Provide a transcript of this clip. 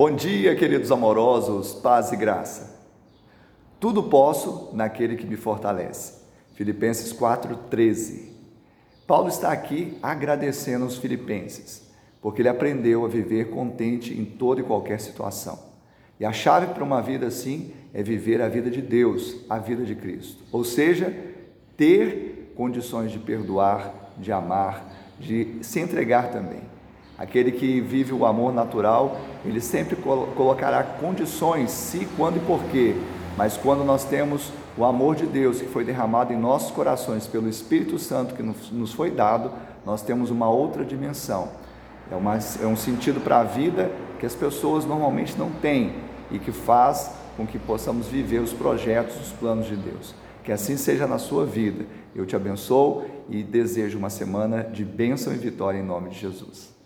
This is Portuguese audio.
Bom dia, queridos amorosos, paz e graça. Tudo posso naquele que me fortalece. Filipenses 4:13. Paulo está aqui agradecendo aos filipenses, porque ele aprendeu a viver contente em toda e qualquer situação. E a chave para uma vida assim é viver a vida de Deus, a vida de Cristo. Ou seja, ter condições de perdoar, de amar, de se entregar também. Aquele que vive o amor natural, ele sempre colocará condições, se, quando e porquê. Mas quando nós temos o amor de Deus que foi derramado em nossos corações pelo Espírito Santo que nos foi dado, nós temos uma outra dimensão. É, uma, é um sentido para a vida que as pessoas normalmente não têm e que faz com que possamos viver os projetos, os planos de Deus. Que assim seja na sua vida. Eu te abençoo e desejo uma semana de bênção e vitória em nome de Jesus.